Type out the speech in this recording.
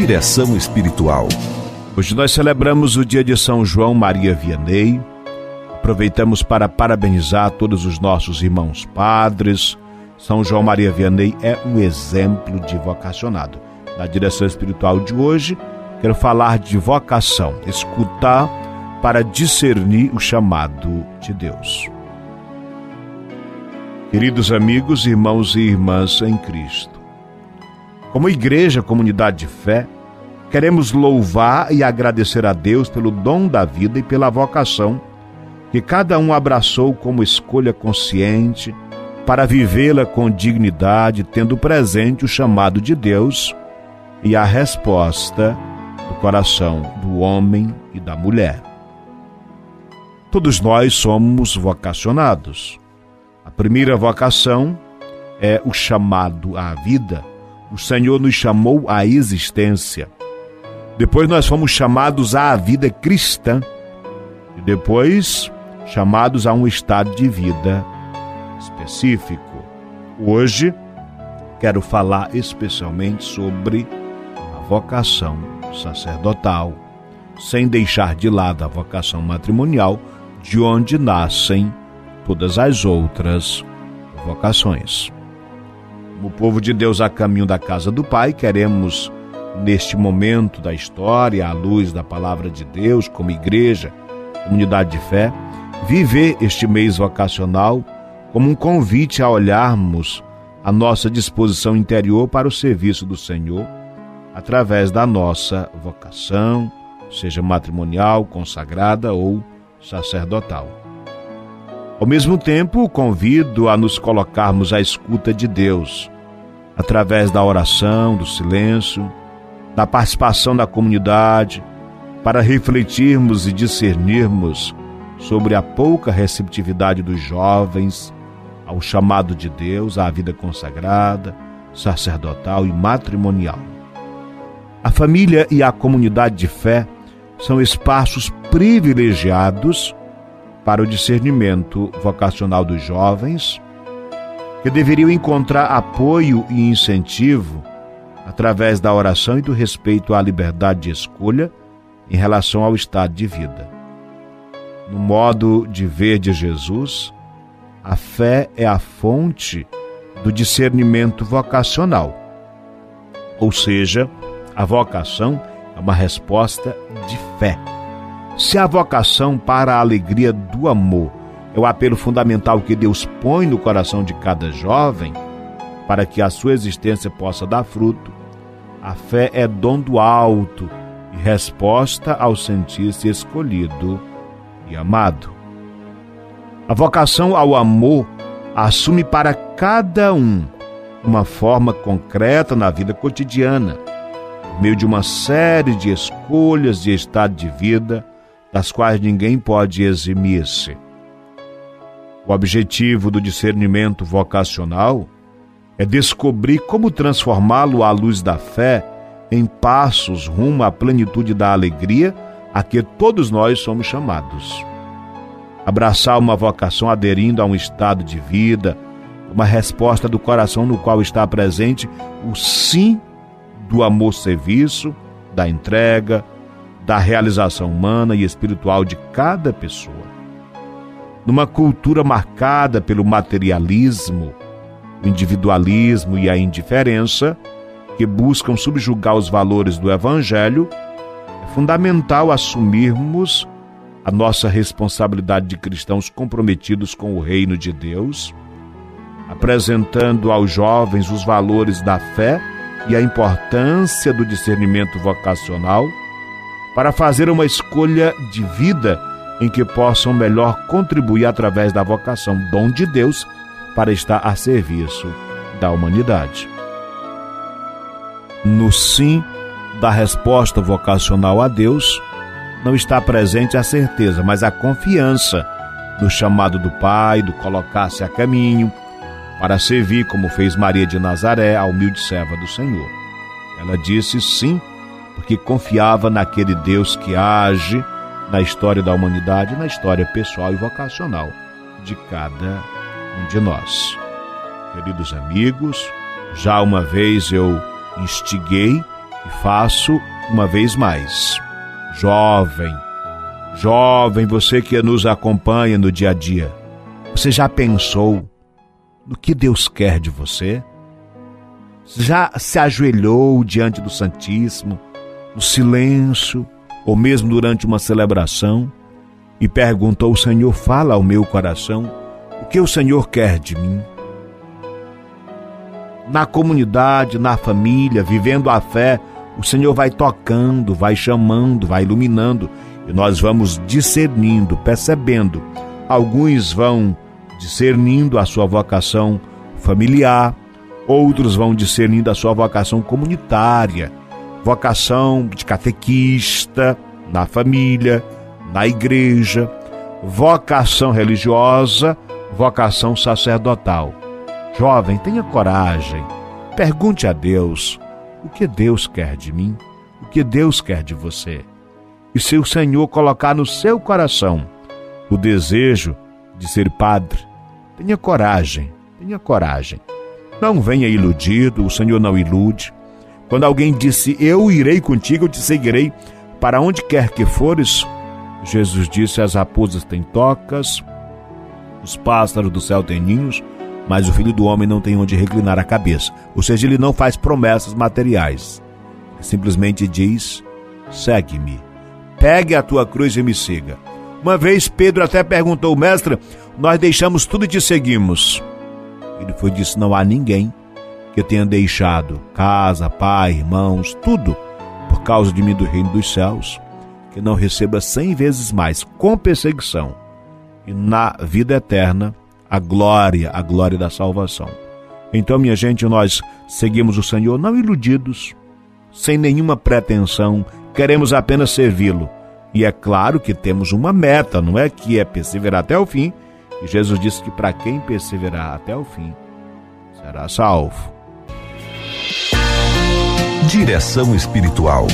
Direção espiritual. Hoje nós celebramos o dia de São João Maria Vianney. Aproveitamos para parabenizar todos os nossos irmãos padres. São João Maria Vianney é um exemplo de vocacionado. Na direção espiritual de hoje, quero falar de vocação, escutar para discernir o chamado de Deus. Queridos amigos, irmãos e irmãs em Cristo, como igreja, comunidade de fé, queremos louvar e agradecer a Deus pelo dom da vida e pela vocação que cada um abraçou como escolha consciente para vivê-la com dignidade, tendo presente o chamado de Deus e a resposta do coração do homem e da mulher. Todos nós somos vocacionados. A primeira vocação é o chamado à vida o Senhor nos chamou à existência. Depois nós fomos chamados à vida cristã. E depois chamados a um estado de vida específico. Hoje quero falar especialmente sobre a vocação sacerdotal, sem deixar de lado a vocação matrimonial, de onde nascem todas as outras vocações. Como povo de Deus a caminho da casa do Pai, queremos, neste momento da história, à luz da palavra de Deus, como igreja, comunidade de fé, viver este mês vocacional como um convite a olharmos a nossa disposição interior para o serviço do Senhor, através da nossa vocação, seja matrimonial, consagrada ou sacerdotal. Ao mesmo tempo, convido a nos colocarmos à escuta de Deus, através da oração, do silêncio, da participação da comunidade, para refletirmos e discernirmos sobre a pouca receptividade dos jovens ao chamado de Deus à vida consagrada, sacerdotal e matrimonial. A família e a comunidade de fé são espaços privilegiados para o discernimento vocacional dos jovens, que deveriam encontrar apoio e incentivo através da oração e do respeito à liberdade de escolha em relação ao estado de vida. No modo de ver de Jesus, a fé é a fonte do discernimento vocacional. Ou seja, a vocação é uma resposta de fé. Se a vocação para a alegria do amor é o apelo fundamental que Deus põe no coração de cada jovem, para que a sua existência possa dar fruto, a fé é dom do alto e resposta ao sentir-se escolhido e amado. A vocação ao amor assume para cada um uma forma concreta na vida cotidiana, por meio de uma série de escolhas de estado de vida das quais ninguém pode eximir-se. O objetivo do discernimento vocacional é descobrir como transformá-lo à luz da fé em passos rumo à plenitude da alegria a que todos nós somos chamados. Abraçar uma vocação aderindo a um estado de vida, uma resposta do coração no qual está presente o sim do amor-serviço, da entrega, da realização humana e espiritual de cada pessoa. Numa cultura marcada pelo materialismo, o individualismo e a indiferença, que buscam subjugar os valores do Evangelho, é fundamental assumirmos a nossa responsabilidade de cristãos comprometidos com o reino de Deus, apresentando aos jovens os valores da fé e a importância do discernimento vocacional para fazer uma escolha de vida em que possam melhor contribuir através da vocação, dom de Deus, para estar a serviço da humanidade. No sim da resposta vocacional a Deus, não está presente a certeza, mas a confiança no chamado do Pai, do colocar-se a caminho, para servir como fez Maria de Nazaré, a humilde serva do Senhor. Ela disse sim porque confiava naquele Deus que age na história da humanidade, na história pessoal e vocacional de cada um de nós. Queridos amigos, já uma vez eu instiguei E faço uma vez mais. Jovem, jovem, você que nos acompanha no dia a dia, você já pensou no que Deus quer de você? Já se ajoelhou diante do Santíssimo, no silêncio, ou mesmo durante uma celebração, e perguntou: Senhor, fala ao meu coração, o que o Senhor quer de mim? Na comunidade, na família, vivendo a fé, o Senhor vai tocando, vai chamando, vai iluminando, e nós vamos discernindo, percebendo. Alguns vão discernindo a sua vocação familiar, outros vão discernindo a sua vocação comunitária, vocação de catequista na família, na igreja, vocação religiosa, vocação sacerdotal. Jovem, tenha coragem. Pergunte a Deus o que Deus quer de mim, o que Deus quer de você. E se o Senhor colocar no seu coração o desejo de ser padre, tenha coragem, tenha coragem. Não venha iludido, o Senhor não ilude. Quando alguém disse, Eu irei contigo, eu te seguirei para onde quer que fores, Jesus disse: As raposas têm tocas, os pássaros do céu têm ninhos, mas o filho do homem não tem onde reclinar a cabeça. Ou seja, ele não faz promessas materiais. Ele simplesmente diz: segue-me, pegue a tua cruz e me siga. Uma vez Pedro até perguntou: Mestre, nós deixamos tudo e te seguimos. Ele foi disse: Não há ninguém que tenha deixado casa, pai, irmãos, tudo por causa de mim do reino dos céus, que não receba cem vezes mais com perseguição e na vida eterna a glória, a glória da salvação. Então, minha gente, nós seguimos o Senhor não iludidos, sem nenhuma pretensão, queremos apenas servi-lo. E é claro que temos uma meta, não é que é perseverar até o fim. E Jesus disse que para quem perseverar até o fim, será salvo. Direção espiritual